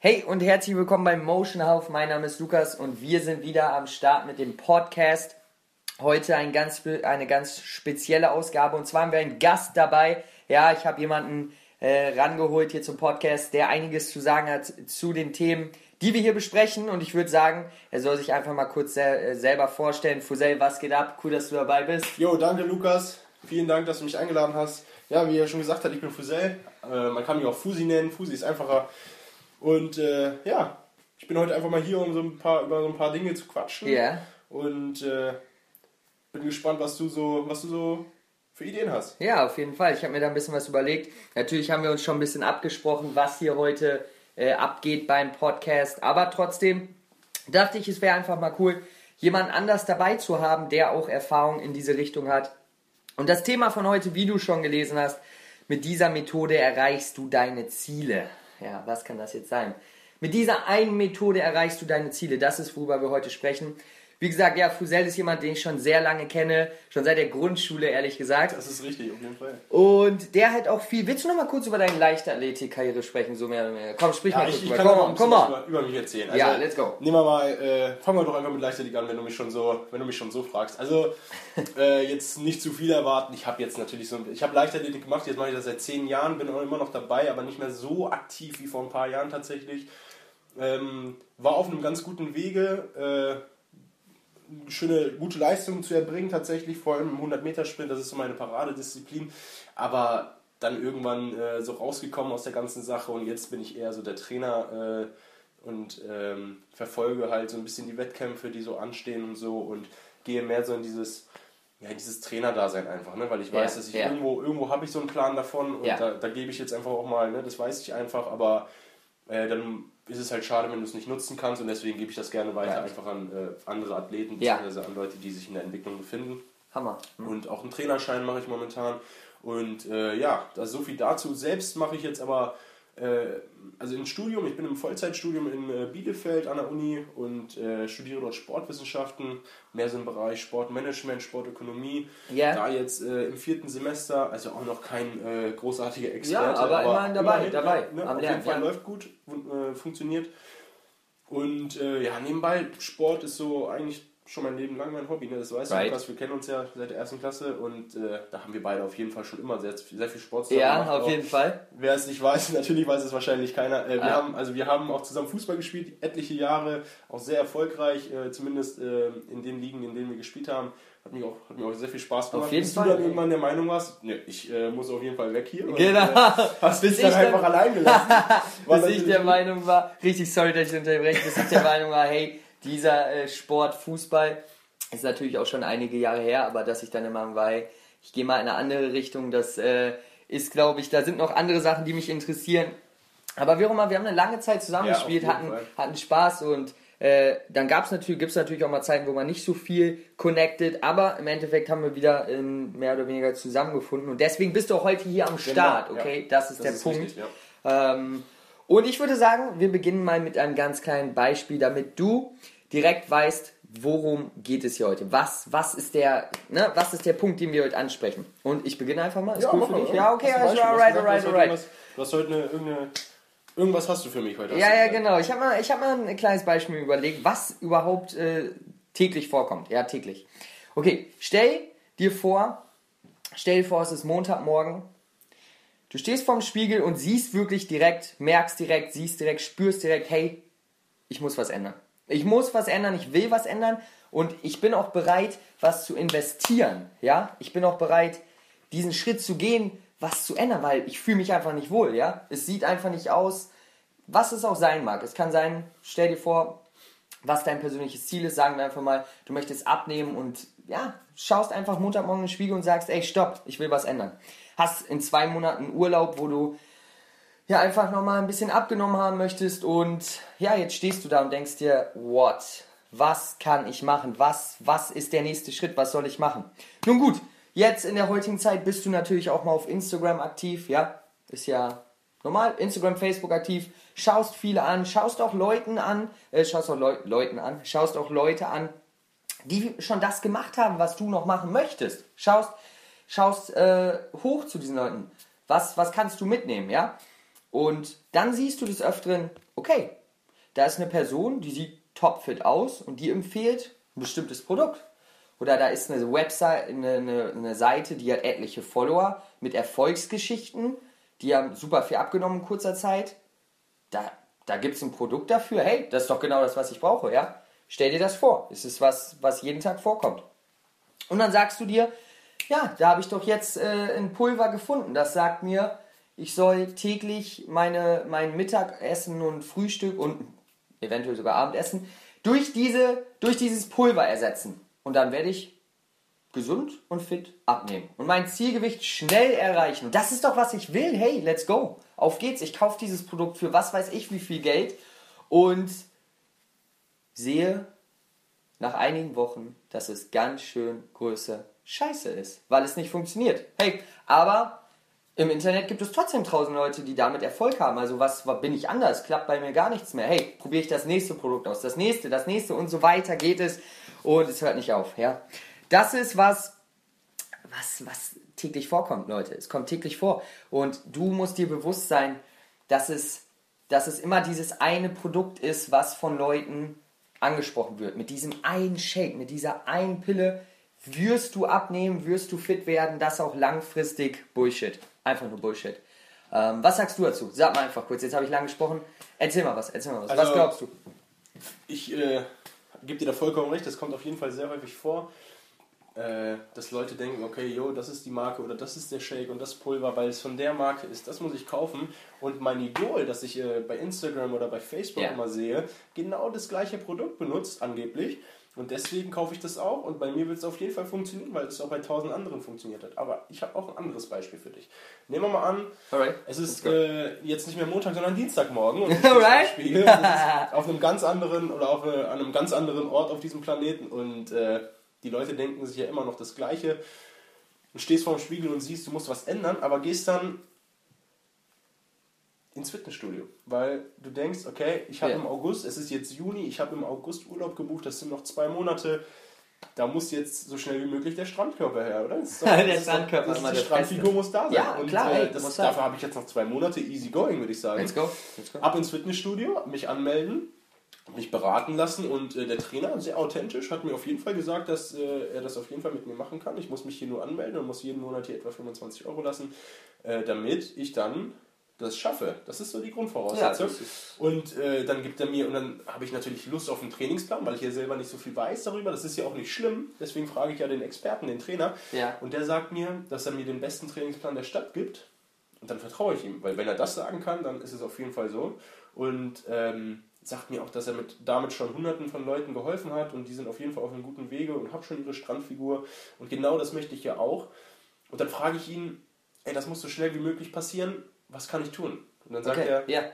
Hey und herzlich willkommen beim Motion House. Mein Name ist Lukas und wir sind wieder am Start mit dem Podcast. Heute ein ganz, eine ganz spezielle Ausgabe und zwar haben wir einen Gast dabei. Ja, ich habe jemanden äh, rangeholt hier zum Podcast, der einiges zu sagen hat zu den Themen, die wir hier besprechen. Und ich würde sagen, er soll sich einfach mal kurz sel äh, selber vorstellen. Fusel, was geht ab? Cool, dass du dabei bist. Jo, danke Lukas. Vielen Dank, dass du mich eingeladen hast. Ja, wie er schon gesagt hat, ich bin Fusel. Äh, man kann mich auch Fusi nennen. Fusi ist einfacher. Und äh, ja, ich bin heute einfach mal hier, um so ein paar, über so ein paar Dinge zu quatschen. Ja. Und äh, bin gespannt, was du so, was du so für Ideen hast. Ja, auf jeden Fall. Ich habe mir da ein bisschen was überlegt. Natürlich haben wir uns schon ein bisschen abgesprochen, was hier heute äh, abgeht beim Podcast. Aber trotzdem dachte ich, es wäre einfach mal cool, jemand anders dabei zu haben, der auch Erfahrung in diese Richtung hat. Und das Thema von heute, wie du schon gelesen hast, mit dieser Methode erreichst du deine Ziele. Ja, was kann das jetzt sein? Mit dieser einen Methode erreichst du deine Ziele. Das ist, worüber wir heute sprechen. Wie gesagt, ja, Fusel ist jemand, den ich schon sehr lange kenne, schon seit der Grundschule, ehrlich gesagt. Das ist richtig, auf jeden Fall. Und der hat auch viel. Willst du noch mal kurz über deine Leichtathletik-Karriere sprechen, so mehr oder mehr? Komm, sprich ja, mal ich, kurz ich. Kann Komm, komm mal über, über mich erzählen. Also, ja, let's go. Nehmen wir mal, äh, fangen wir doch einfach mit Leichtathletik an, wenn du mich schon so, wenn du mich schon so fragst. Also äh, jetzt nicht zu viel erwarten. Ich habe jetzt natürlich so, ich habe Leichtathletik gemacht. Jetzt mache ich das seit zehn Jahren, bin auch immer noch dabei, aber nicht mehr so aktiv wie vor ein paar Jahren tatsächlich. Ähm, war auf einem ganz guten Wege. Äh, schöne, gute Leistung zu erbringen, tatsächlich, vor allem im 100-Meter-Sprint, das ist so meine Paradedisziplin. Aber dann irgendwann äh, so rausgekommen aus der ganzen Sache und jetzt bin ich eher so der Trainer äh, und ähm, verfolge halt so ein bisschen die Wettkämpfe, die so anstehen und so und gehe mehr so in dieses, ja, dieses Trainerdasein einfach, ne? weil ich weiß, ja, dass ich ja. irgendwo, irgendwo habe ich so einen Plan davon und ja. da, da gebe ich jetzt einfach auch mal, ne? das weiß ich einfach, aber äh, dann ist es halt schade, wenn du es nicht nutzen kannst und deswegen gebe ich das gerne weiter einfach an äh, andere Athleten bzw. an Leute, die sich in der Entwicklung befinden. Hammer. Mhm. Und auch einen Trainerschein mache ich momentan. Und äh, ja, das so viel dazu. Selbst mache ich jetzt aber also im Studium, ich bin im Vollzeitstudium in äh, Bielefeld an der Uni und äh, studiere dort Sportwissenschaften, mehr so im Bereich Sportmanagement, Sportökonomie. Ja. Da jetzt äh, im vierten Semester, also auch noch kein äh, großartiger Experte. Ja, aber, aber immerhin dabei. Immerhin, dabei ne, auf jeden Fall ja. läuft gut, äh, funktioniert. Und ja, nebenbei, Sport ist so eigentlich schon mein Leben lang mein Hobby, ne? das weißt right. du, Lukas, wir kennen uns ja seit der ersten Klasse und äh, da haben wir beide auf jeden Fall schon immer sehr, sehr viel Sport zusammen Ja, gemacht. auf jeden Fall. Wer es nicht weiß, natürlich weiß es wahrscheinlich keiner. Äh, wir, ah. haben, also wir haben auch zusammen Fußball gespielt, etliche Jahre, auch sehr erfolgreich, äh, zumindest äh, in den Ligen, in denen wir gespielt haben. Hat mir auch, hat mir auch sehr viel Spaß gemacht. Auf jeden Bis Fall. du dann irgendwann der Meinung warst, ne, ich äh, muss auf jeden Fall weg hier. Genau. Und, äh, hast dich dann einfach allein gelassen. bis ich der Meinung war, richtig sorry, dass ich unterbreche, bis ich der Meinung war, hey, dieser äh, Sport, Fußball, ist natürlich auch schon einige Jahre her, aber dass ich dann immer war, ich gehe mal in eine andere Richtung, das äh, ist, glaube ich, da sind noch andere Sachen, die mich interessieren. Aber wie auch immer, wir haben eine lange Zeit zusammengespielt, ja, hatten, hatten Spaß und äh, dann gab's natürlich, gibt es natürlich auch mal Zeiten, wo man nicht so viel connected, aber im Endeffekt haben wir wieder ähm, mehr oder weniger zusammengefunden und deswegen bist du auch heute hier am genau, Start, genau, okay? Ja. Das ist das der ist Punkt. Richtig, ja. ähm, und ich würde sagen, wir beginnen mal mit einem ganz kleinen Beispiel, damit du direkt weißt, worum geht es hier heute? Was, was, ist der, ne, was ist der Punkt, den wir heute ansprechen? Und ich beginne einfach mal. Ist ja, cool für dich? Ja, okay, also alright, alright, alright. Du hast heute eine, irgendeine, irgendwas hast du für mich heute. Ja, ja, genau. Ich habe mal, hab mal ein kleines Beispiel überlegt, was überhaupt äh, täglich vorkommt. Ja, täglich. Okay, stell dir vor, stell dir vor, es ist Montagmorgen. Du stehst vorm Spiegel und siehst wirklich direkt, merkst direkt, siehst direkt, spürst direkt, hey, ich muss was ändern. Ich muss was ändern, ich will was ändern und ich bin auch bereit, was zu investieren. Ja, ich bin auch bereit, diesen Schritt zu gehen, was zu ändern, weil ich fühle mich einfach nicht wohl. Ja, es sieht einfach nicht aus, was es auch sein mag. Es kann sein, stell dir vor, was dein persönliches Ziel ist. Sagen wir einfach mal, du möchtest abnehmen und ja, schaust einfach Montagmorgen in den Spiegel und sagst, ey, stopp, ich will was ändern. Hast in zwei Monaten Urlaub, wo du ja einfach nochmal ein bisschen abgenommen haben möchtest und ja, jetzt stehst du da und denkst dir, what? Was kann ich machen? Was, was ist der nächste Schritt? Was soll ich machen? Nun gut, jetzt in der heutigen Zeit bist du natürlich auch mal auf Instagram aktiv, ja? Ist ja normal, Instagram, Facebook aktiv, schaust viele an, schaust auch Leuten an, äh, schaust auch Leu Leuten an, schaust auch Leute an, die schon das gemacht haben, was du noch machen möchtest. Schaust, schaust äh, hoch zu diesen Leuten. Was, was kannst du mitnehmen, ja? Und dann siehst du des Öfteren, okay, da ist eine Person, die sieht topfit aus und die empfiehlt ein bestimmtes Produkt. Oder da ist eine Website, eine, eine, eine Seite, die hat etliche Follower mit Erfolgsgeschichten, die haben super viel abgenommen in kurzer Zeit. Da, da gibt es ein Produkt dafür. Hey, das ist doch genau das, was ich brauche, ja? Stell dir das vor. Es ist was, was jeden Tag vorkommt. Und dann sagst du dir, ja, da habe ich doch jetzt äh, ein Pulver gefunden. Das sagt mir, ich soll täglich meine, mein Mittagessen und Frühstück und eventuell sogar Abendessen durch, diese, durch dieses Pulver ersetzen. Und dann werde ich gesund und fit abnehmen und mein Zielgewicht schnell erreichen. Und das ist doch, was ich will. Hey, let's go. Auf geht's. Ich kaufe dieses Produkt für was weiß ich wie viel Geld und sehe nach einigen Wochen, dass es ganz schön größer Scheiße ist, weil es nicht funktioniert. Hey, aber im Internet gibt es trotzdem tausend Leute, die damit Erfolg haben. Also was, bin ich anders? Klappt bei mir gar nichts mehr. Hey, probiere ich das nächste Produkt aus, das nächste, das nächste und so weiter geht es und es hört nicht auf. Ja, das ist was, was, was täglich vorkommt, Leute. Es kommt täglich vor und du musst dir bewusst sein, dass es, dass es immer dieses eine Produkt ist, was von Leuten angesprochen wird. Mit diesem einen Shake, mit dieser einen Pille wirst du abnehmen, wirst du fit werden, das auch langfristig Bullshit. Einfach nur Bullshit. Ähm, was sagst du dazu? Sag mal einfach kurz, jetzt habe ich lang gesprochen. Erzähl mal was, erzähl mal was. Also, was glaubst du? Ich äh, gebe dir da vollkommen recht, das kommt auf jeden Fall sehr häufig vor, äh, dass Leute denken, okay, yo, das ist die Marke oder das ist der Shake und das Pulver, weil es von der Marke ist, das muss ich kaufen. Und mein Idol, das ich äh, bei Instagram oder bei Facebook Ja. immer sehe, genau das gleiche Produkt benutzt, angeblich. Und deswegen kaufe ich das auch und bei mir wird es auf jeden Fall funktionieren, weil es auch bei tausend anderen funktioniert hat. Aber ich habe auch ein anderes Beispiel für dich. Nehmen wir mal an, Alright. es ist äh, jetzt nicht mehr Montag, sondern Dienstagmorgen. Und ich. Das ist auf einem ganz anderen oder auf äh, an einem ganz anderen Ort auf diesem Planeten. Und äh, die Leute denken sich ja immer noch das Gleiche. Du stehst vor dem Spiegel und siehst, du musst was ändern, aber gehst dann ins Fitnessstudio, weil du denkst, okay, ich habe Ja. im August, es ist jetzt Juni, ich habe im August Urlaub gebucht, das sind noch zwei Monate, da muss jetzt so schnell wie möglich der Strandkörper her, oder? Ist Der Strandkörper ist ist die Strandfigur muss da sein. Ja, und klar, äh, ey, das, dafür habe ich jetzt noch zwei Monate easy going, würde ich sagen. Let's go. Let's go. Ab ins Fitnessstudio, mich anmelden, mich beraten lassen und äh, der Trainer, sehr authentisch, hat mir auf jeden Fall gesagt, dass äh, er das auf jeden Fall mit mir machen kann. Ich muss mich hier nur anmelden und muss jeden Monat hier etwa 25 Euro lassen, äh, damit ich dann das schaffe. Das ist so die Grundvoraussetzung. Ja, und äh, dann gibt er mir, und dann habe ich natürlich Lust auf einen Trainingsplan, weil ich ja selber nicht so viel weiß darüber. Das ist ja auch nicht schlimm. Deswegen frage ich ja den Experten, den Trainer. Ja. Und der sagt mir, dass er mir den besten Trainingsplan der Stadt gibt. Und dann vertraue ich ihm, weil wenn er das sagen kann, dann ist es auf jeden Fall so. Und ähm, sagt mir auch, dass er mit, damit schon hunderten von Leuten geholfen hat und die sind auf jeden Fall auf einem guten Wege und habe schon ihre Strandfigur. Und genau das möchte ich ja auch. Und dann frage ich ihn, ey, das muss so schnell wie möglich passieren, was kann ich tun? Und dann sagt Okay. er, Ja.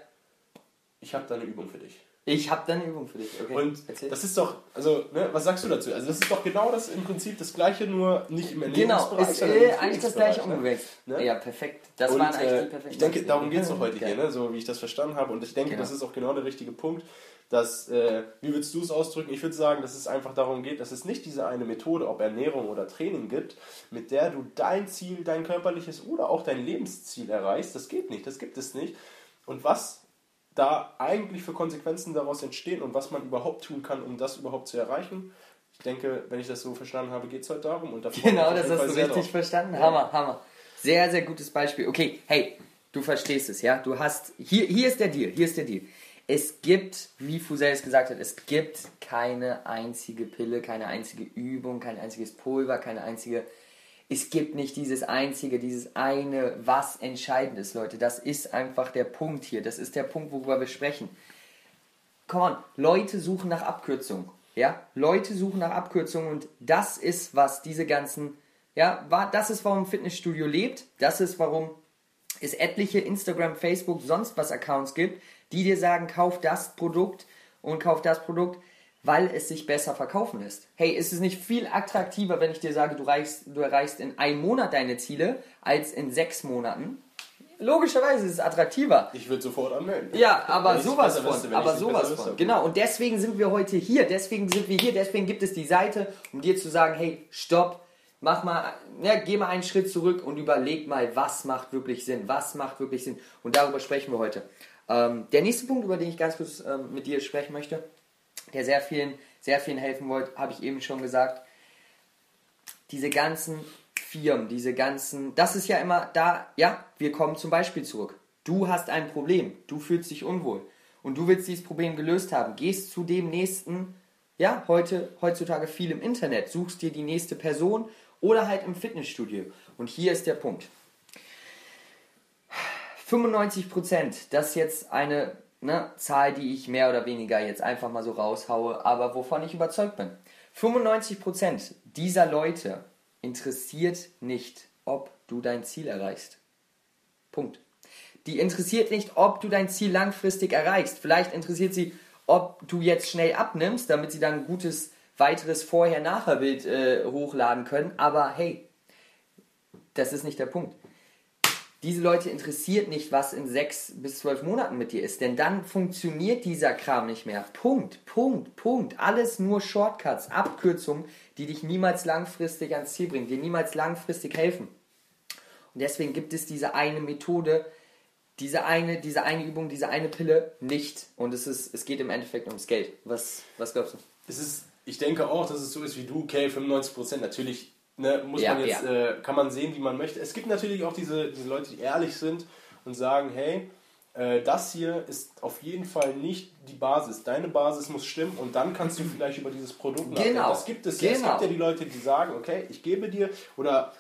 ich habe da eine Übung für dich. Ich habe dann eine Übung für dich. Okay. Und Erzähl. das ist doch, also, ne, was sagst du dazu? Also, das ist doch genau das im Prinzip das Gleiche, nur nicht im Genau, Ernährungsbereich, ist sondern im äh, eigentlich das gleiche ne? umgewechselt. Ne? Ja, perfekt. Das und, waren eigentlich äh, die perfekten Ich denke, darum geht es doch heute hier, ne? so wie ich das verstanden habe. Und ich denke, Genau. das ist auch genau der richtige Punkt, dass, äh, wie würdest du es ausdrücken? Ich würde sagen, dass es einfach darum geht, dass es nicht diese eine Methode, ob Ernährung oder Training gibt, mit der du dein Ziel, dein körperliches oder auch dein Lebensziel erreichst. Das geht nicht, das gibt es nicht. Und was da eigentlich für Konsequenzen daraus entstehen und was man überhaupt tun kann, um das überhaupt zu erreichen. Ich denke, wenn ich das so verstanden habe, geht es heute darum. Und Genau, das hast du richtig drauf. verstanden. Ja. Hammer, Hammer. Sehr, sehr gutes Beispiel. Okay, hey, du verstehst es, ja? Du hast, hier, hier ist der Deal, hier ist der Deal. Es gibt, wie Fusel es gesagt hat, es gibt keine einzige Pille, keine einzige Übung, kein einziges Pulver, keine einzige, es gibt nicht dieses einzige, dieses eine, was entscheidend ist, Leute. Das ist einfach der Punkt hier. Das ist der Punkt, worüber wir sprechen. Come on, Leute suchen nach Abkürzungen. Ja, Leute suchen nach Abkürzungen und das ist, was diese ganzen, ja, wa- das ist, warum Fitnessstudio lebt. Das ist, warum es etliche Instagram, Facebook, sonst was Accounts gibt, die dir sagen, kauf das Produkt und kauf das Produkt, weil es sich besser verkaufen lässt. Hey, ist es nicht viel attraktiver, wenn ich dir sage, du, reichst, du erreichst in einem Monat deine Ziele, als in sechs Monaten? Logischerweise ist es attraktiver. Ich würde sofort anmelden. Ja, aber sowas von. wüsste, aber sowas von. wüsste. Genau. Und deswegen sind wir heute hier. Deswegen sind wir hier. Deswegen gibt es die Seite, um dir zu sagen, hey, stopp. mach mal, ja, geh mal einen Schritt zurück und überleg mal, was macht wirklich Sinn, was macht wirklich Sinn. Und darüber sprechen wir heute. Ähm, der nächste Punkt, über den ich ganz kurz ähm, mit dir sprechen möchte, der sehr vielen, sehr vielen helfen wollte, habe ich eben schon gesagt. Diese ganzen Firmen, diese ganzen, das ist ja immer da, ja, wir kommen zum Beispiel zurück. Du hast ein Problem, du fühlst dich unwohl und du willst dieses Problem gelöst haben, gehst zu dem nächsten, ja, heute, heutzutage viel im Internet, suchst dir die nächste Person oder halt im Fitnessstudio. Und hier ist der Punkt. 95 Prozent, das ist jetzt eine ne, Zahl, die ich mehr oder weniger jetzt einfach mal so raushaue, aber wovon ich überzeugt bin. 95 Prozent dieser Leute interessiert nicht, ob du dein Ziel erreichst. Punkt. Die interessiert nicht, ob du dein Ziel langfristig erreichst. Vielleicht interessiert sie, ob du jetzt schnell abnimmst, damit sie dann ein gutes weiteres Vorher-Nachher-Bild äh, hochladen können. Aber hey, das ist nicht der Punkt. Diese Leute interessiert nicht, was in sechs bis zwölf Monaten mit dir ist, denn dann funktioniert dieser Kram nicht mehr. Punkt, Punkt, Punkt. Alles nur Shortcuts, Abkürzungen, die dich niemals langfristig ans Ziel bringen, dir niemals langfristig helfen. Und deswegen gibt es diese eine Methode, diese eine, diese eine Übung, diese eine Pille nicht. Und es, ist, es geht im Endeffekt ums Geld. Was, was glaubst du? Es ist, ich denke auch, dass es so ist wie du, okay, 95% natürlich ne, muss ja, man jetzt, ja. äh, kann man sehen, wie man möchte. Es gibt natürlich auch diese, diese Leute, die ehrlich sind und sagen, hey, äh, das hier ist auf jeden Fall nicht die Basis. Deine Basis muss stimmen und dann kannst du vielleicht über dieses Produkt nachdenken. Genau. Das gibt es. Genau. Es gibt ja die Leute, die sagen, okay, ich gebe dir oder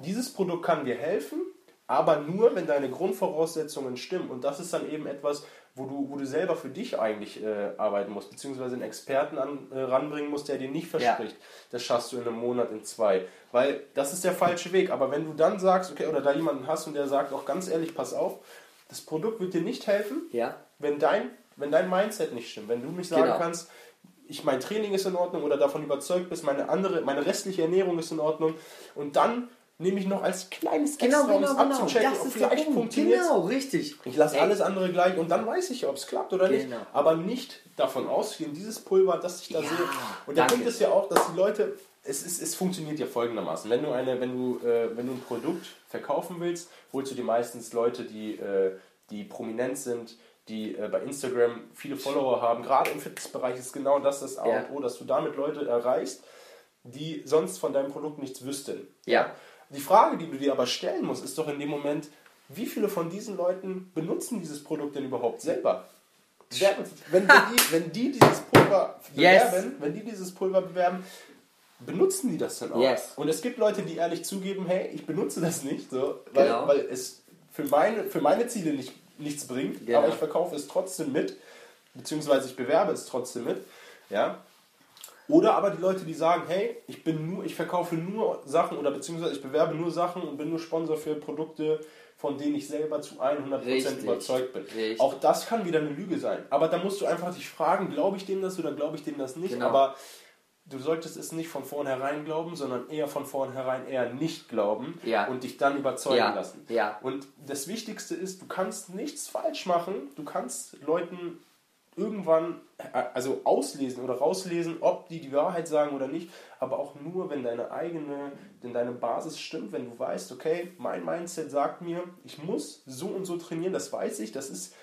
dieses Produkt kann dir helfen, aber nur, wenn deine Grundvoraussetzungen stimmen. Und das ist dann eben etwas, wo du, wo du selber für dich eigentlich äh, arbeiten musst, beziehungsweise einen Experten an, äh, ranbringen musst, der dir nicht verspricht, ja. das schaffst du in einem Monat, in zwei. Weil das ist der falsche Weg. Aber wenn du dann sagst, okay, oder da jemanden hast und der sagt auch ganz ehrlich, pass auf, das Produkt wird dir nicht helfen, ja. wenn, dein, wenn dein Mindset nicht stimmt. Wenn du nicht sagen genau. kannst, ich, mein Training ist in Ordnung oder davon überzeugt bist, meine andere, meine restliche Ernährung ist in Ordnung und dann nehme ich noch als kleines genau, Extra, genau, um es genau. abzuchecken, das ist vielleicht funktioniert Genau, richtig. Ich lasse alles andere gleich und dann weiß ich, ob es klappt oder nicht. Genau. Aber nicht davon ausgehen, dieses Pulver, das ich da ja, sehe. Und der Punkt ist ja auch, dass die Leute, es, ist, es funktioniert ja folgendermaßen. Wenn du, eine, wenn, du, äh, wenn du ein Produkt verkaufen willst, holst du dir meistens Leute, die, äh, die prominent sind, die äh, bei Instagram viele Follower haben. Gerade im Fitnessbereich ist genau das das A ja. und O, dass du damit Leute erreichst, die sonst von deinem Produkt nichts wüssten. Ja. Die Frage, die du dir aber stellen musst, ist doch in dem Moment, wie viele von diesen Leuten benutzen dieses Produkt denn überhaupt selber? Wenn, wenn, die, wenn die dieses Pulver bewerben, yes. wenn die dieses Pulver bewerben, benutzen die das dann auch? Yes. Und es gibt Leute, die ehrlich zugeben, hey, ich benutze das nicht, so, weil, genau. weil es für meine, für meine Ziele nicht, nichts bringt, genau. aber ich verkaufe es trotzdem mit, beziehungsweise ich bewerbe es trotzdem mit. Ja? Oder aber die Leute, die sagen, hey, ich bin nur, ich verkaufe nur Sachen oder beziehungsweise ich bewerbe nur Sachen und bin nur Sponsor für Produkte, von denen ich selber zu 100% Richtig. überzeugt bin. Richtig. Auch das kann wieder eine Lüge sein. Aber da musst du einfach dich fragen, glaube ich dem das oder glaube ich dem das nicht? Genau. Aber du solltest es nicht von vornherein glauben, sondern eher von vornherein eher nicht glauben ja. und dich dann überzeugen ja. lassen. Ja. Und das Wichtigste ist, du kannst nichts falsch machen. Du kannst Leuten irgendwann äh, also auslesen oder rauslesen, ob die die Wahrheit sagen oder nicht, aber auch nur, wenn deine eigene, denn deine Basis stimmt, wenn du weißt, okay, mein Mindset sagt mir, ich muss so und so trainieren, das weiß ich, das ist,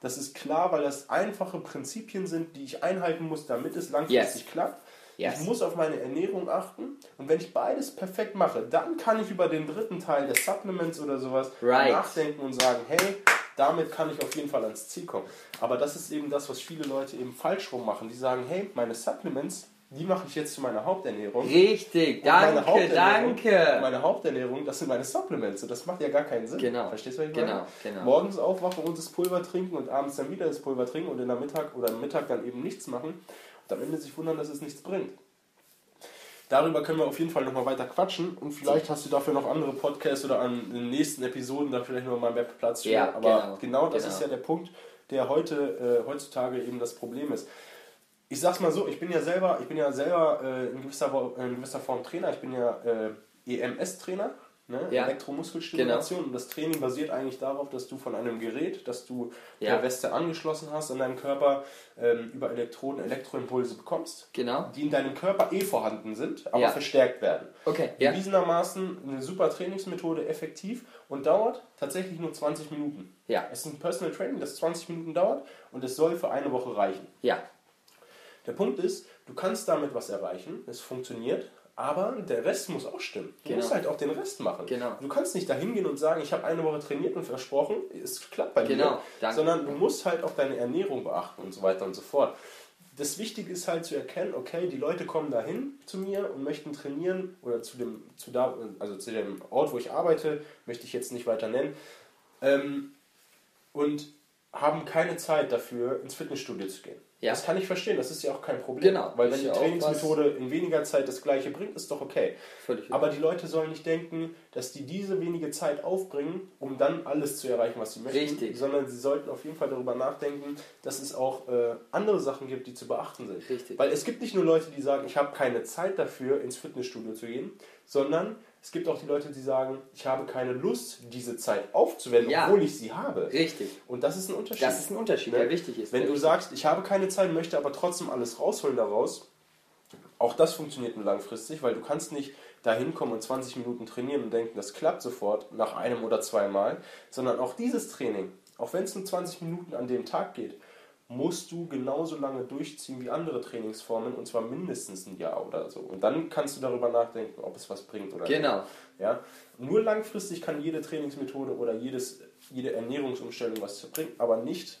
das ist klar, weil das einfache Prinzipien sind, die ich einhalten muss, damit es langfristig yes. klappt. Yes. Ich muss auf meine Ernährung achten und wenn ich beides perfekt mache, dann kann ich über den dritten Teil des Supplements oder sowas right. nachdenken und sagen, hey, damit kann ich auf jeden Fall ans Ziel kommen. Aber das ist eben das, was viele Leute eben falsch rum machen. Die sagen, hey, meine Supplements, die mache ich jetzt zu meiner Haupternährung. Richtig, danke, meine Haupternährung, danke. Meine Haupternährung, das sind meine Supplements. Und das macht ja gar keinen Sinn. Genau. Verstehst du, was ich genau, meine? Genau. Morgens aufwachen und das Pulver trinken und abends dann wieder das Pulver trinken und in der Mittag oder am Mittag dann eben nichts machen und am Ende sich wundern, dass es nichts bringt. Darüber können wir auf jeden Fall nochmal weiter quatschen und vielleicht hast du dafür noch andere Podcasts oder an den nächsten Episoden da vielleicht noch mal mehr Platz für. Ja, Aber genau, genau das genau. ist ja der Punkt, der heute, äh, heutzutage eben das Problem ist. Ich sag's mal so, ich bin ja selber, ich bin ja selber äh, in, gewisser, in gewisser Form Trainer, ich bin ja äh, EMS-Trainer. Ne? Ja. Elektromuskelstimulation. Und das Training basiert eigentlich darauf, dass du von einem Gerät, das du Ja. per Weste angeschlossen hast, an deinem Körper ähm, über Elektroden Elektroimpulse bekommst, Genau. die in deinem Körper eh vorhanden sind, aber Ja. verstärkt werden. Okay, ja. Bewiesenermaßen eine super Trainingsmethode, effektiv und dauert tatsächlich nur 20 Minuten. Ja. Es ist ein Personal Training, das 20 Minuten dauert und es soll für eine Woche reichen. Ja. Der Punkt ist, du kannst damit was erreichen, es funktioniert, aber der Rest muss auch stimmen. Du Genau. musst halt auch den Rest machen. Genau. Du kannst nicht da hingehen und sagen, ich habe eine Woche trainiert und versprochen, es klappt bei Genau, dir, danke. sondern du musst halt auch deine Ernährung beachten und so weiter und so fort. Das Wichtige ist halt zu erkennen, okay, die Leute kommen dahin zu mir und möchten trainieren oder zu dem, zu da, also zu dem Ort, wo ich arbeite, möchte ich jetzt nicht weiter nennen, ähm, und haben keine Zeit dafür, ins Fitnessstudio zu gehen. Ja. Das kann ich verstehen, das ist ja auch kein Problem. Genau, Weil wenn die Trainingsmethode in weniger Zeit das gleiche bringt, ist doch okay. Völlig Aber die Leute sollen nicht denken, dass die diese wenige Zeit aufbringen, um dann alles zu erreichen, was sie möchten. Richtig. Sondern sie sollten auf jeden Fall darüber nachdenken, dass es auch äh, andere Sachen gibt, die zu beachten sind. Richtig. Weil es gibt nicht nur Leute, die sagen, ich habe keine Zeit dafür, ins Fitnessstudio zu gehen, sondern es gibt auch die Leute, die sagen, ich habe keine Lust, diese Zeit aufzuwenden, Ja. obwohl ich sie habe. Richtig. Und das ist ein Unterschied. Das ist ein Unterschied, Ne? der wichtig ist. Wenn du wichtig sagst, ich habe keine Zeit, möchte aber trotzdem alles rausholen daraus, auch das funktioniert nur langfristig, weil du kannst nicht da hinkommen und 20 Minuten trainieren und denken, das klappt sofort nach einem oder zweimal, sondern auch dieses Training, auch wenn es nur 20 Minuten an dem Tag geht, musst du genauso lange durchziehen wie andere Trainingsformen und zwar mindestens ein Jahr oder so. Und dann kannst du darüber nachdenken, ob es was bringt oder Genau. nicht. Ja? Nur langfristig kann jede Trainingsmethode oder jedes, jede Ernährungsumstellung was bringen, aber nicht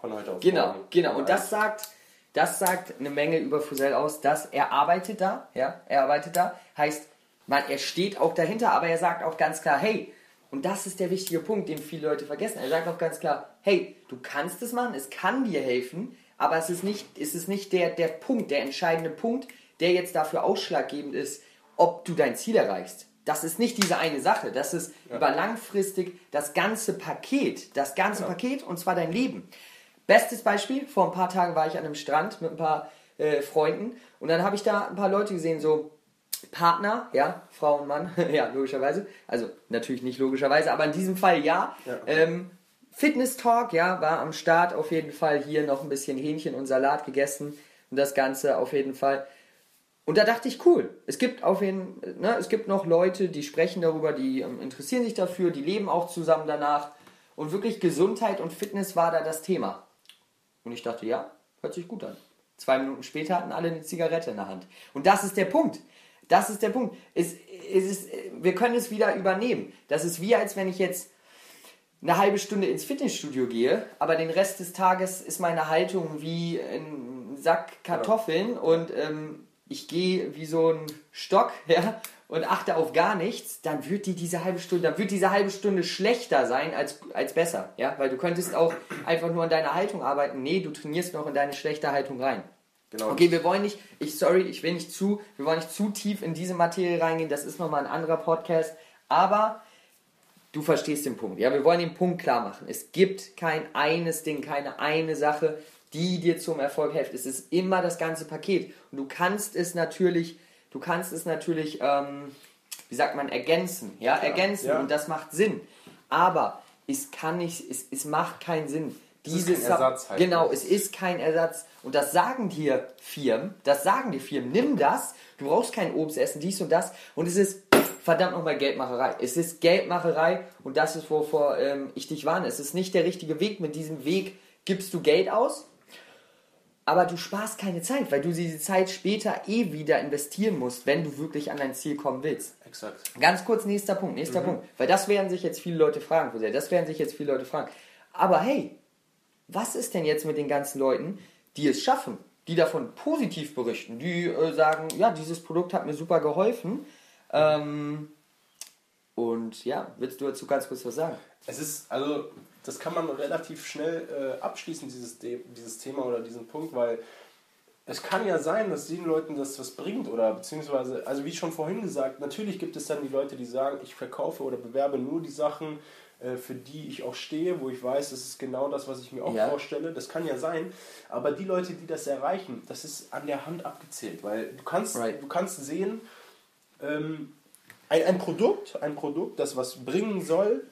von heute auf Genau, morgen. genau. Und das sagt, das sagt eine Menge über Fusel aus, dass er arbeitet da, ja, er arbeitet da. Heißt, man, er steht auch dahinter, aber er sagt auch ganz klar, hey, und das ist der wichtige Punkt, den viele Leute vergessen. Er sagt auch ganz klar, hey, du kannst es machen, es kann dir helfen, aber es ist nicht, es ist nicht der, der Punkt, der entscheidende Punkt, der jetzt dafür ausschlaggebend ist, ob du dein Ziel erreichst. Das ist nicht diese eine Sache, das ist über langfristig das ganze Paket, das ganze Paket und zwar dein Leben. Bestes Beispiel, vor ein paar Tagen war ich an einem Strand mit ein paar äh, Freunden und dann habe ich da ein paar Leute gesehen, so Partner, ja, Frau und Mann, ja, logischerweise. Also natürlich nicht logischerweise, aber in diesem Fall ja. Ja. Ähm, Fitness Talk, ja, war am Start auf jeden Fall hier noch ein bisschen Hähnchen und Salat gegessen und das Ganze auf jeden Fall. Und da dachte ich, cool, es gibt auf jeden ne, es gibt noch Leute, die sprechen darüber, die ähm, interessieren sich dafür, die leben auch zusammen danach. Und wirklich Gesundheit und Fitness war da das Thema. Und ich dachte, ja, hört sich gut an. Zwei Minuten später hatten alle eine Zigarette in der Hand. Und das ist der Punkt. Das ist der Punkt. Es, es ist, wir können es wieder übernehmen. Das ist wie, als wenn ich jetzt eine halbe Stunde ins Fitnessstudio gehe, aber den Rest des Tages ist meine Haltung wie ein Sack Kartoffeln und ähm, ich gehe wie so ein Stock, ja, und achte auf gar nichts, dann wird die diese halbe Stunde, dann wird diese halbe Stunde schlechter sein als, als besser, ja, weil du könntest auch einfach nur an deiner Haltung arbeiten. Nee, du trainierst noch in deine schlechte Haltung rein. Genau. Okay, wir wollen nicht, ich sorry, ich will nicht zu, wir wollen nicht zu tief in diese Materie reingehen, das ist nochmal ein anderer Podcast, aber du verstehst den Punkt. Ja, wir wollen den Punkt klar machen. Es gibt kein eines Ding, keine eine Sache, die dir zum Erfolg hilft. Es ist immer das ganze Paket. Und du kannst es natürlich, du kannst es natürlich, ähm, wie sagt man, ergänzen. Ja, ergänzen. ja. Und das macht Sinn. Aber es kann nicht, es, es macht keinen Sinn. Es ist Dieses kein Ersatz halt. Genau, es ist kein Ersatz. Und das sagen dir Firmen, das sagen dir Firmen, nimm das, du brauchst kein Obst essen, dies und das. Und es ist verdammt nochmal Geldmacherei. Es ist Geldmacherei und das ist, wovor ähm, ich dich warne. Es ist nicht der richtige Weg. Mit diesem Weg gibst du Geld aus, aber du sparst keine Zeit, weil du diese Zeit später eh wieder investieren musst, wenn du wirklich an dein Ziel kommen willst. Exakt. Ganz kurz, nächster Punkt, nächster Punkt. Weil das werden sich jetzt viele Leute fragen, das werden sich jetzt viele Leute fragen. Aber hey, was ist denn jetzt mit den ganzen Leuten, die es schaffen, die davon positiv berichten, die äh, sagen, ja, dieses Produkt hat mir super geholfen. Ähm, und ja, willst du dazu ganz kurz was sagen? Es ist, also, das kann man relativ schnell äh, abschließen, dieses, dieses Thema oder diesen Punkt, weil es kann ja sein, dass den Leuten das was bringt oder beziehungsweise, also wie schon vorhin gesagt, natürlich gibt es dann die Leute, die sagen, ich verkaufe oder bewerbe nur die Sachen, für die ich auch stehe, wo ich weiß, das ist genau das, was ich mir auch Ja. vorstelle. Das kann ja sein, aber die Leute, die das erreichen, das ist an der Hand abgezählt, weil du kannst, Right. du kannst sehen, ähm, Ein, ein Produkt, ein Produkt, das was bringen soll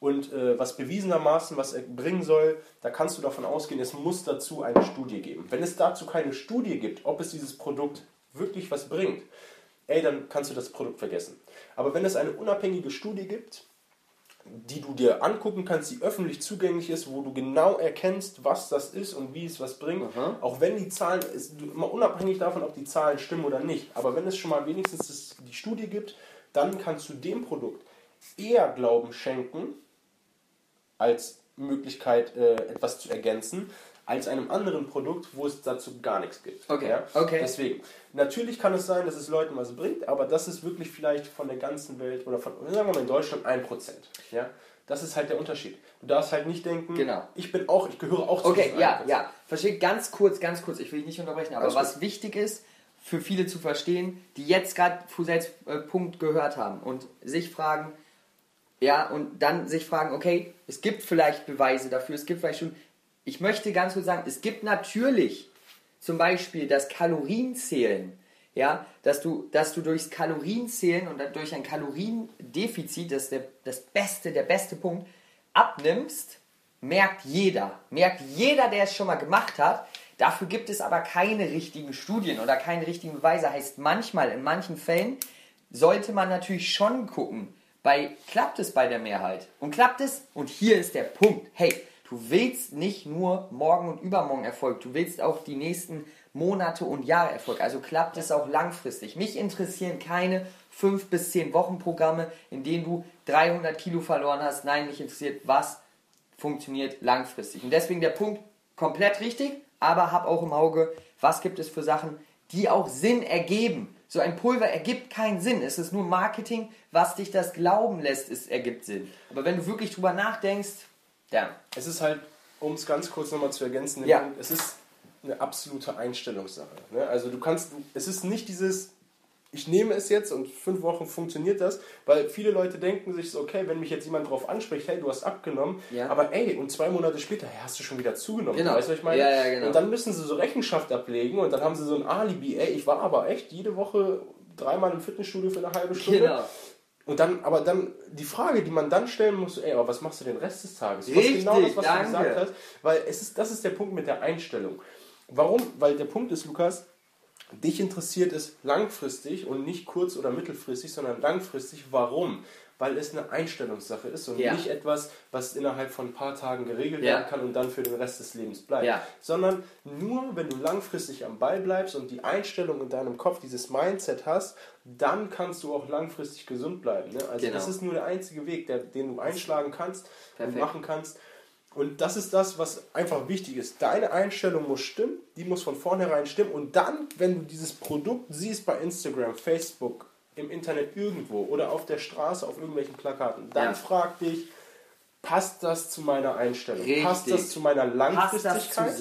und äh, was bewiesenermaßen was er bringen soll, da kannst du davon ausgehen, es muss dazu eine Studie geben. Wenn es dazu keine Studie gibt, ob es dieses Produkt wirklich was bringt, ey, dann kannst du das Produkt vergessen. Aber wenn es eine unabhängige Studie gibt, die du dir angucken kannst, die öffentlich zugänglich ist, wo du genau erkennst, was das ist und wie es was bringt. Aha. Auch wenn die Zahlen, ist immer unabhängig davon, ob die Zahlen stimmen oder nicht. Aber wenn es schon mal wenigstens das, die Studie gibt, dann kannst du dem Produkt eher Glauben schenken, als Möglichkeit, äh, etwas zu ergänzen, als einem anderen Produkt, wo es dazu gar nichts gibt. Okay, Ja? okay. Deswegen, natürlich kann es sein, dass es Leuten was bringt, aber das ist wirklich vielleicht von der ganzen Welt oder von, sagen wir mal in Deutschland, 1%. Ja? Das ist halt der Unterschied. Du darfst halt nicht denken, Genau. ich bin auch, ich gehöre auch zu Okay, ja, 1%. ja. Verstehe ganz kurz, ganz kurz. Ich will dich nicht unterbrechen, aber Alles was wichtig ist, für viele zu verstehen, die jetzt gerade Fusels äh, Punkt gehört haben und sich fragen, ja, und dann sich fragen, okay, es gibt vielleicht Beweise dafür, es gibt vielleicht schon. Ich möchte ganz kurz sagen, es gibt natürlich zum Beispiel das Kalorienzählen, ja, dass du, dass du durchs Kalorienzählen und durch ein Kaloriendefizit, das ist der, das beste, der beste Punkt, abnimmst, merkt jeder. Merkt jeder, der es schon mal gemacht hat. Dafür gibt es aber keine richtigen Studien oder keine richtigen Beweise. Heißt manchmal, in manchen Fällen, sollte man natürlich schon gucken, bei, klappt es bei der Mehrheit? Und klappt es? Und hier ist der Punkt. Hey, du willst nicht nur morgen und übermorgen Erfolg, du willst auch die nächsten Monate und Jahre Erfolg. Also klappt es auch langfristig. Mich interessieren keine 5 bis 10 Wochen Programme, in denen du 300 Kilo verloren hast. Nein, mich interessiert, was funktioniert langfristig. Und deswegen der Punkt komplett richtig, aber hab auch im Auge, was gibt es für Sachen, die auch Sinn ergeben. So ein Pulver ergibt keinen Sinn. Es ist nur Marketing, was dich das glauben lässt, es ergibt Sinn. Aber wenn du wirklich drüber nachdenkst, ja. Es ist halt, um es ganz kurz nochmal zu ergänzen, Ja. Es ist eine absolute Einstellungssache. Ne? Also du kannst, es ist nicht dieses, ich nehme es jetzt und fünf Wochen funktioniert das, weil viele Leute denken sich so, okay, wenn mich jetzt jemand drauf anspricht, hey, du hast abgenommen, Ja. aber ey, und zwei Monate später, hey, hast du schon wieder zugenommen. Genau. Weißt du, was ich meine? Ja, ja, genau. Und dann müssen sie so Rechenschaft ablegen und dann haben sie so ein Alibi, ey, ich war aber echt jede Woche dreimal im Fitnessstudio für eine halbe Stunde. Genau. Und dann, aber dann, die Frage, die man dann stellen muss, ey, aber was machst du den Rest des Tages? Was Richtig, genau das, was danke. du gesagt hast, weil es ist, das ist der Punkt mit der Einstellung. Warum? Weil der Punkt ist, Lukas, dich interessiert es langfristig und nicht kurz- oder mittelfristig, sondern langfristig. Warum? Weil es eine Einstellungssache ist und Ja. nicht etwas, was innerhalb von ein paar Tagen geregelt Ja. werden kann und dann für den Rest des Lebens bleibt. Ja. Sondern nur, wenn du langfristig am Ball bleibst und die Einstellung in deinem Kopf, dieses Mindset hast, dann kannst du auch langfristig gesund bleiben. Ne? Also Genau. das ist nur der einzige Weg, der, den du einschlagen kannst Perfekt. und machen kannst. Und das ist das, was einfach wichtig ist. Deine Einstellung muss stimmen, die muss von vornherein stimmen. Und dann, wenn du dieses Produkt siehst bei Instagram, Facebook, im Internet irgendwo oder auf der Straße auf irgendwelchen Plakaten, dann Ja. frag dich, passt das zu meiner Einstellung? Richtig. Passt das zu meiner Langfristigkeit?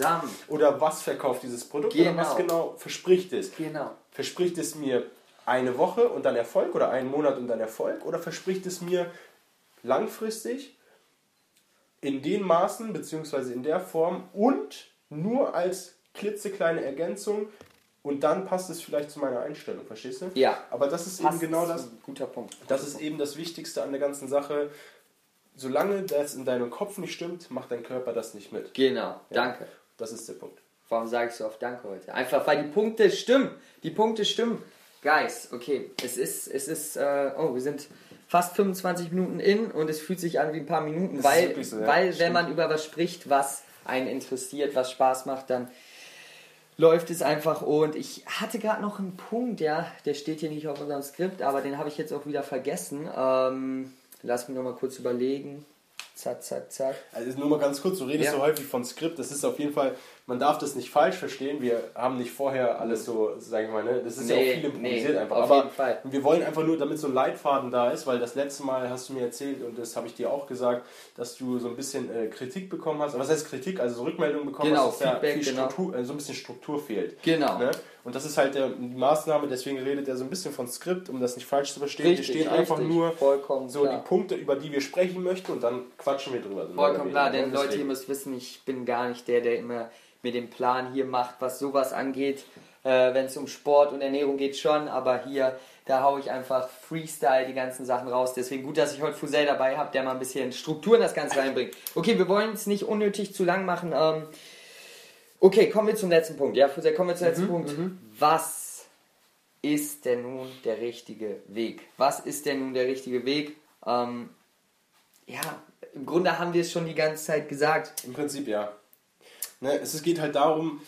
Oder was verkauft dieses Produkt? Oder Genau. was genau verspricht es? Genau. Verspricht es mir eine Woche und dann Erfolg oder einen Monat und dann Erfolg? Oder verspricht es mir langfristig in den Maßen bzw. in der Form und nur als klitzekleine Ergänzung und dann passt es vielleicht zu meiner Einstellung, verstehst du? Ja. Aber das ist Passt eben genau das, Guter Punkt. das ist eben das Wichtigste an der ganzen Sache. Solange das in deinem Kopf nicht stimmt, macht dein Körper das nicht mit. Genau. Danke. Das ist der Punkt. Warum sage ich so oft Danke heute? Einfach weil die Punkte stimmen. Die Punkte stimmen. Guys, okay, es ist, es ist, äh, oh, wir sind fast 25 Minuten in und es fühlt sich an wie ein paar Minuten, ist weil, wirklich so, ja. weil wenn man über was spricht, was einen interessiert, was Spaß macht, dann läuft es einfach und ich hatte gerade noch einen Punkt, ja, der steht hier nicht auf unserem Skript, aber den habe ich jetzt auch wieder vergessen. Ähm, lass mich noch mal kurz überlegen. Zack, zack, zack. Also nur mal ganz kurz, du redest Ja. so häufig von Skript, das ist auf jeden Fall, man darf das nicht falsch verstehen, wir haben nicht vorher alles so, sag ich mal, ne? das ist ja Nee, auch viel improvisiert nee, einfach, aber wir wollen einfach nur, damit so ein Leitfaden da ist, weil das letzte Mal hast du mir erzählt und das habe ich dir auch gesagt, dass du so ein bisschen äh, Kritik bekommen hast, was heißt Kritik, also so Rückmeldungen bekommen Genau, hast, dass da Feedback, viel genau. Struktur, äh, so ein bisschen Struktur fehlt. Genau. Ne? Und das ist halt der, die Maßnahme, deswegen redet er so ein bisschen von Skript, um das nicht falsch zu verstehen. Richtig, wir stehen einfach richtig. nur Vollkommen so klar. die Punkte, über die wir sprechen möchten und dann quatschen wir drüber. Vollkommen klar, denn Deswegen. Leute, ihr müsst wissen, ich bin gar nicht der, der immer mir den Plan hier macht, was sowas angeht. Äh, Wenn es um Sport und Ernährung geht, schon, aber hier, da haue ich einfach Freestyle die ganzen Sachen raus. Deswegen gut, dass ich heute Fusel dabei habe, der mal ein bisschen Struktur in das Ganze reinbringt. Okay, wir wollen es nicht unnötig zu lang machen. Ähm, okay, kommen wir zum letzten Punkt. Ja, Fusel, kommen wir zum letzten Punkt. Was ist denn nun der richtige Weg? Was ist denn nun der richtige Weg? Ähm, ja, im Grunde haben wir es schon die ganze Zeit gesagt. Im Prinzip ja. Ne, es geht halt darum,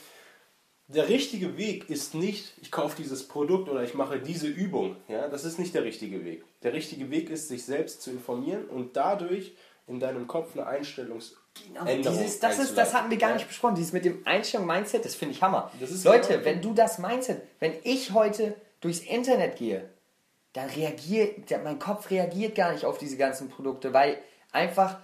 der richtige Weg ist nicht, ich kaufe dieses Produkt oder ich mache diese Übung. Ja, das ist nicht der richtige Weg. Der richtige Weg ist, sich selbst zu informieren und dadurch in deinem Kopf eine Einstellungs Genau, dieses, das, ist, das hatten wir gar nicht besprochen. Dieses mit dem Einstellung Mindset, das finde ich Hammer. Leute, genau- wenn du das Mindset, wenn ich heute durchs Internet gehe, dann reagiert, mein Kopf reagiert gar nicht auf diese ganzen Produkte, weil einfach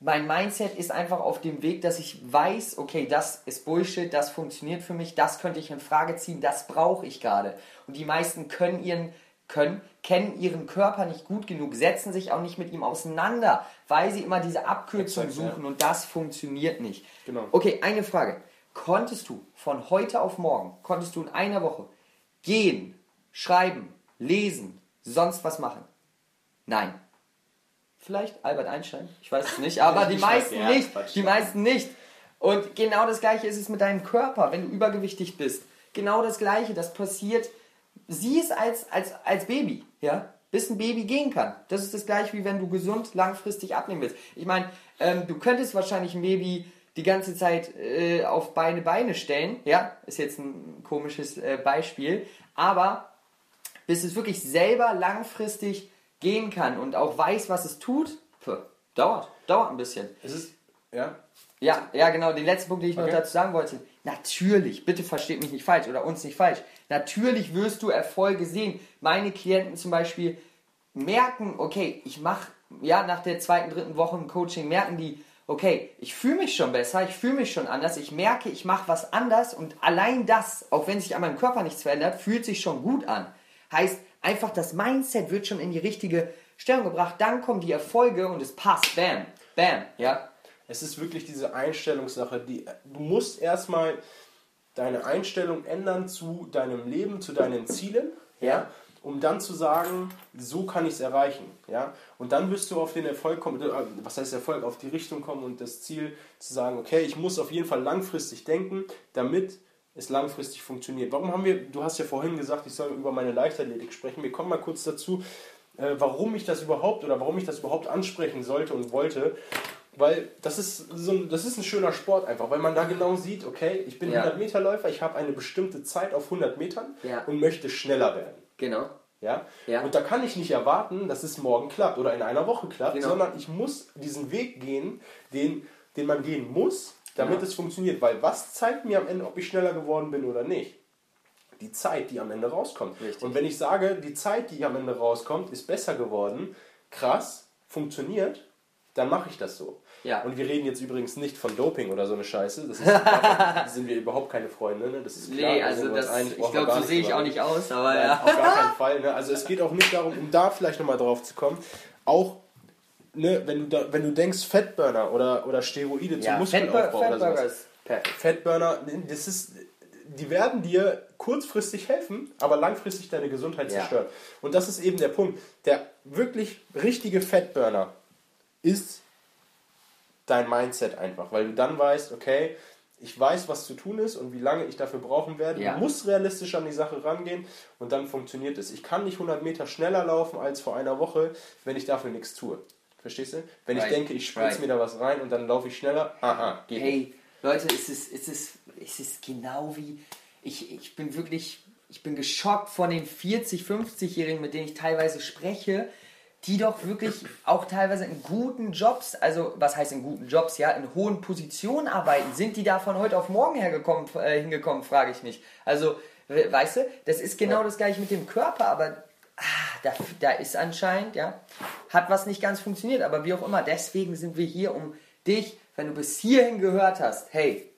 mein Mindset ist einfach auf dem Weg, dass ich weiß, okay, das ist Bullshit, das funktioniert für mich, das könnte ich in Frage ziehen, das brauche ich gerade. Und die meisten können ihren können, kennen ihren Körper nicht gut genug, setzen sich auch nicht mit ihm auseinander, weil sie immer diese Abkürzung Exakt, ja. suchen und das funktioniert nicht. Genau. Okay, eine Frage. Konntest du von heute auf morgen, konntest du in einer Woche gehen, schreiben, lesen, sonst was machen? Nein. Vielleicht Albert Einstein, ich weiß es nicht, aber die meisten ja, nicht. Die meisten nicht. Und genau das gleiche ist es mit deinem Körper, wenn du übergewichtig bist. Genau das gleiche, das passiert. Sieh es als, als, als Baby, ja? Bis ein Baby gehen kann. Das ist das gleiche, wie wenn du gesund langfristig abnehmen willst. Ich meine, ähm, du könntest wahrscheinlich ein Baby die ganze Zeit äh, auf Beine Beine stellen, ja? Ist jetzt ein komisches äh, Beispiel, aber bis es wirklich selber langfristig gehen kann und auch weiß, was es tut, pf, dauert, dauert ein bisschen. Es ist, ja, Ja, ja, genau. Den letzten Punkt, den ich noch Okay. dazu sagen wollte. Natürlich, bitte versteht mich nicht falsch oder uns nicht falsch. Natürlich wirst du Erfolge sehen. Meine Klienten zum Beispiel merken, okay, ich mache, ja, nach der zweiten, dritten Woche im Coaching merken die, okay, ich fühle mich schon besser, ich fühle mich schon anders, ich merke, ich mache was anders und allein das, auch wenn sich an meinem Körper nichts verändert, fühlt sich schon gut an. Heißt, einfach das Mindset wird schon in die richtige Stellung gebracht, dann kommen die Erfolge und es passt, bam, bam, ja. es ist wirklich diese Einstellungssache, die du musst erstmal deine Einstellung ändern zu deinem Leben, zu deinen Zielen, ja, um dann zu sagen, so kann ich es erreichen, ja, und dann wirst du auf den Erfolg kommen, äh, was heißt Erfolg, auf die Richtung kommen und das Ziel zu sagen, okay, ich muss auf jeden Fall langfristig denken, damit es langfristig funktioniert. Warum haben wir, du hast ja vorhin gesagt, ich soll über meine Leichtathletik sprechen, wir kommen mal kurz dazu, äh, warum ich das überhaupt oder warum ich das überhaupt ansprechen sollte und wollte. Weil das ist, so ein, das ist ein schöner Sport einfach, weil man da genau sieht, okay, ich bin Ja. 100 Meter Läufer, ich habe eine bestimmte Zeit auf 100 Metern Ja. und möchte schneller werden. Genau. Ja? Ja. Und da kann ich nicht erwarten, dass es morgen klappt oder in einer Woche klappt, Genau. sondern ich muss diesen Weg gehen, den, den man gehen muss, damit Genau. es funktioniert. Weil was zeigt mir am Ende, ob ich schneller geworden bin oder nicht? Die Zeit, die am Ende rauskommt. Richtig. Und wenn ich sage, die Zeit, die am Ende rauskommt, ist besser geworden, krass, funktioniert, dann mache ich das so. Ja. Und wir reden jetzt übrigens nicht von Doping oder so eine Scheiße. Das ist, davon sind wir überhaupt keine Freunde, ne? Das ist klar. Nee, also das, ich glaube, so sehe ich auch nicht aus, aber Nein, ja. auf gar keinen Fall. Ne? Also es geht auch nicht darum, um da vielleicht nochmal drauf zu kommen, auch ne, wenn, du da, wenn du denkst, Fettburner oder, oder Steroide zum Ja, Muskelaufbau oder Fatburger sowas. ist perfekt. Fettburner, das ist, die werden dir kurzfristig helfen, aber langfristig deine Gesundheit Ja. zerstören. Und das ist eben der Punkt. Der wirklich richtige Fettburner ist dein Mindset einfach, weil du dann weißt, okay, ich weiß, was zu tun ist und wie lange ich dafür brauchen werde. Ja. Du musst realistisch an die Sache rangehen und dann funktioniert es. Ich kann nicht 100 Meter schneller laufen als vor einer Woche, wenn ich dafür nichts tue. Verstehst du? Wenn Right. ich denke, ich spritze Right. mir da was rein und dann laufe ich schneller, aha, geht nicht. Hey, Leute, es ist, es ist, es ist genau wie. Ich, ich bin wirklich. Ich bin geschockt von den 40-, 50-Jährigen, mit denen ich teilweise spreche, die doch wirklich auch teilweise in guten Jobs, also was heißt in guten Jobs, ja, in hohen Positionen arbeiten. Sind die da von heute auf morgen hergekommen, äh, hingekommen, frage ich mich. Also, we- weißt du, das ist genau Ja. das gleiche mit dem Körper, aber ah, da, da ist anscheinend, ja, hat was nicht ganz funktioniert, aber wie auch immer, deswegen sind wir hier, um dich, wenn du bis hierhin gehört hast, hey,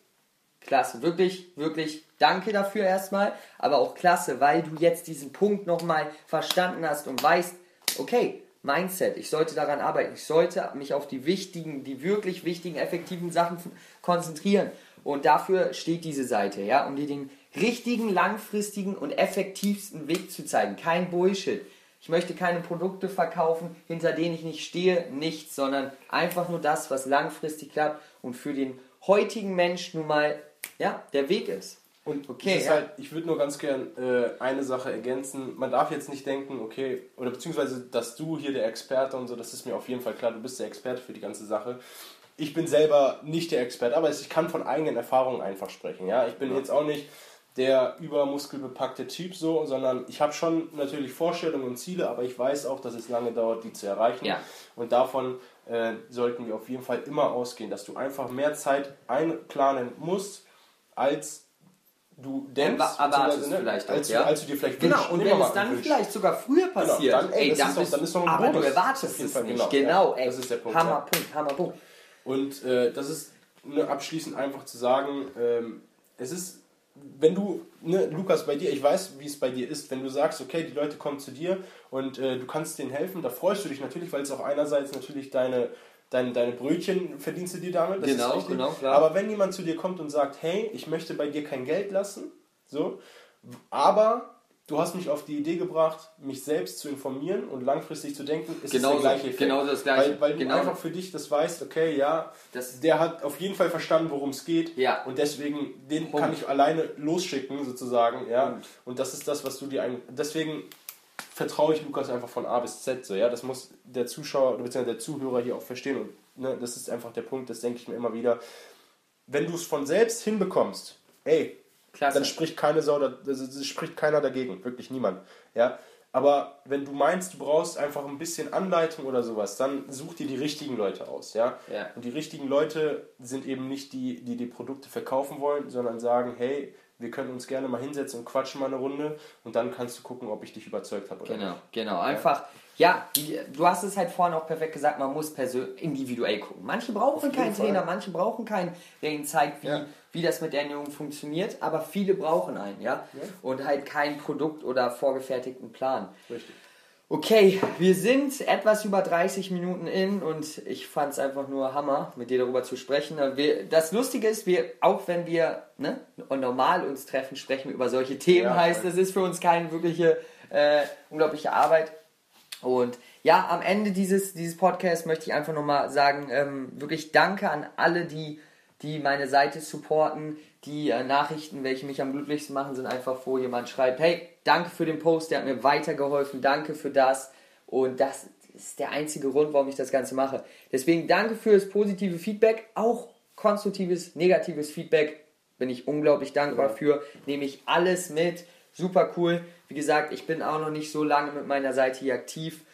klasse, wirklich, wirklich, danke dafür erstmal, aber auch klasse, weil du jetzt diesen Punkt nochmal verstanden hast und weißt, okay, Mindset. Ich sollte daran arbeiten. Ich sollte mich auf die wichtigen, die wirklich wichtigen, effektiven Sachen konzentrieren. Und dafür steht diese Seite, ja, um dir den richtigen, langfristigen und effektivsten Weg zu zeigen. Kein Bullshit. Ich möchte keine Produkte verkaufen, hinter denen ich nicht stehe, nichts, sondern einfach nur das, was langfristig klappt und für den heutigen Mensch nun mal ja, der Weg ist. Und okay, ja. halt, ich würde nur ganz gern äh, eine Sache ergänzen. Man darf jetzt nicht denken, okay, oder beziehungsweise, dass du hier der Experte und so, das ist mir auf jeden Fall klar, du bist der Experte für die ganze Sache. Ich bin selber nicht der Experte, aber ich kann von eigenen Erfahrungen einfach sprechen. Ja, ich bin ja. jetzt auch nicht der übermuskelbepackte Typ so, sondern ich habe schon natürlich Vorstellungen und Ziele, aber ich weiß auch, dass es lange dauert, die zu erreichen. Ja. Und davon äh, sollten wir auf jeden Fall immer ausgehen, dass du einfach mehr Zeit einplanen musst, als du denkst, erwartest ne, vielleicht als, auch, ja? als du dir vielleicht genau, wünschst. und wenn es dann wünschst. vielleicht sogar früher genau, passiert, genau, dann, ey, dann, ist doch, dann ist doch ein aber Bonus. du erwartest es nicht. Genau, genau ey, das ist der Punkt. Hammerpunkt, ja. Hammerpunkt. Und äh, das ist ne, abschließend einfach zu sagen, ähm, es ist, wenn du, ne, Lukas, bei dir, ich weiß, wie es bei dir ist, wenn du sagst, okay, die Leute kommen zu dir und äh, du kannst denen helfen, da freust du dich natürlich, weil es auch einerseits natürlich deine deine, deine Brötchen verdienst du dir damit. genau, genau, klar. Aber wenn jemand zu dir kommt und sagt, hey, ich möchte bei dir kein Geld lassen, so, aber du hast mich auf die Idee gebracht, mich selbst zu informieren und langfristig zu denken, ist genau das der gleiche Effekt. Genau das gleiche. Weil, weil genau. du einfach für dich das weißt, okay, ja, das der hat auf jeden Fall verstanden, worum es geht. Ja. Und deswegen, den Punkt. kann ich alleine losschicken, sozusagen. Ja. Punkt. Und das ist das, was du dir ein. Deswegen vertraue ich Lukas einfach von A bis Z. So, ja? Das muss der Zuschauer bzw. der Zuhörer hier auch verstehen. Und ne, das ist einfach der Punkt, das denke ich mir immer wieder. Wenn du es von selbst hinbekommst, ey, Klasse. dann spricht keine Sau, also, spricht keiner dagegen, wirklich niemand. Ja? Aber wenn du meinst, du brauchst einfach ein bisschen Anleitung oder sowas, dann such dir die richtigen Leute aus. Ja? ja. Und die richtigen Leute sind eben nicht die, die die Produkte verkaufen wollen, sondern sagen, hey, wir können uns gerne mal hinsetzen und quatschen mal eine Runde und dann kannst du gucken, ob ich dich überzeugt habe oder genau, nicht. Genau, einfach, ja, du hast es halt vorhin auch perfekt gesagt, man muss individuell gucken. Manche brauchen keinen Trainer, manche brauchen keinen, der ihnen zeigt, wie, ja. wie das mit Ernährung funktioniert, aber viele brauchen einen, ja? ja? Und halt kein Produkt oder vorgefertigten Plan. Richtig. Okay, wir sind etwas über 30 Minuten in und ich fand es einfach nur Hammer, mit dir darüber zu sprechen. Wir, das Lustige ist, wir, auch wenn wir ne, normal uns treffen, sprechen wir über solche Themen. Ja, heißt, das ist für uns keine wirkliche äh, unglaubliche Arbeit. Und ja, am Ende dieses, dieses Podcasts möchte ich einfach nochmal sagen, ähm, wirklich danke an alle, die, die meine Seite supporten, die äh, Nachrichten, welche mich am glücklichsten machen, sind einfach, wo jemand schreibt, hey, danke für den Post, der hat mir weitergeholfen, danke für das. Und das ist der einzige Grund, warum ich das Ganze mache. Deswegen danke für das positive Feedback, auch konstruktives, negatives Feedback. Bin ich unglaublich dankbar ja. für. Nehme ich alles mit. Super cool. Wie gesagt, ich bin auch noch nicht so lange mit meiner Seite hier aktiv.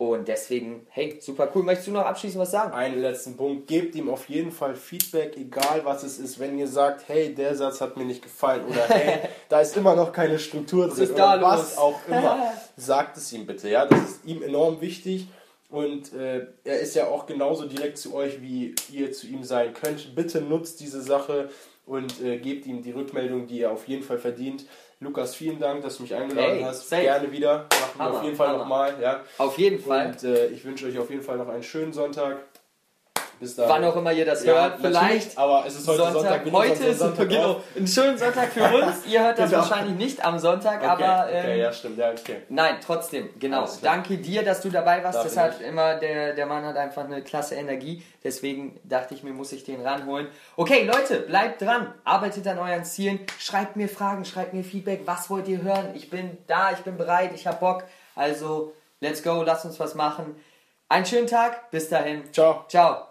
Und deswegen, hey, super cool. Möchtest du noch abschließend was sagen? Einen letzten Punkt. Gebt ihm auf jeden Fall Feedback, egal was es ist. Wenn ihr sagt, hey, der Satz hat mir nicht gefallen oder hey, da ist immer noch keine Struktur drin ist oder was auch immer, sagt es ihm bitte. Ja, das ist ihm enorm wichtig. Und äh, er ist ja auch genauso direkt zu euch, wie ihr zu ihm sein könnt. Bitte nutzt diese Sache und äh, gebt ihm die Rückmeldung, die er auf jeden Fall verdient. Lukas, vielen Dank, dass du mich eingeladen hey, hast. Safe. Gerne wieder. Machen wir auf jeden Fall nochmal. Ja. Auf jeden Fall. Und äh, ich wünsche euch auf jeden Fall noch einen schönen Sonntag. Bis dahin. Wann auch immer ihr das ja, hört, vielleicht. Aber es ist heute Sonntag. Sonntag heute ist Sonntag genau, ein schöner Sonntag für uns. ihr hört das genau. wahrscheinlich nicht am Sonntag, okay, aber. Ähm, okay, ja, stimmt. Ja, okay. Nein, trotzdem, genau. Danke dir, dass du dabei warst. Darf das hat immer, der, der Mann hat einfach eine klasse Energie. Deswegen dachte ich mir, muss ich den ranholen. Okay, Leute, bleibt dran. Arbeitet an euren Zielen. Schreibt mir Fragen, schreibt mir Feedback. Was wollt ihr hören? Ich bin da, ich bin bereit, ich hab Bock. Also, let's go, lasst uns was machen. Einen schönen Tag. Bis dahin. Ciao. Ciao.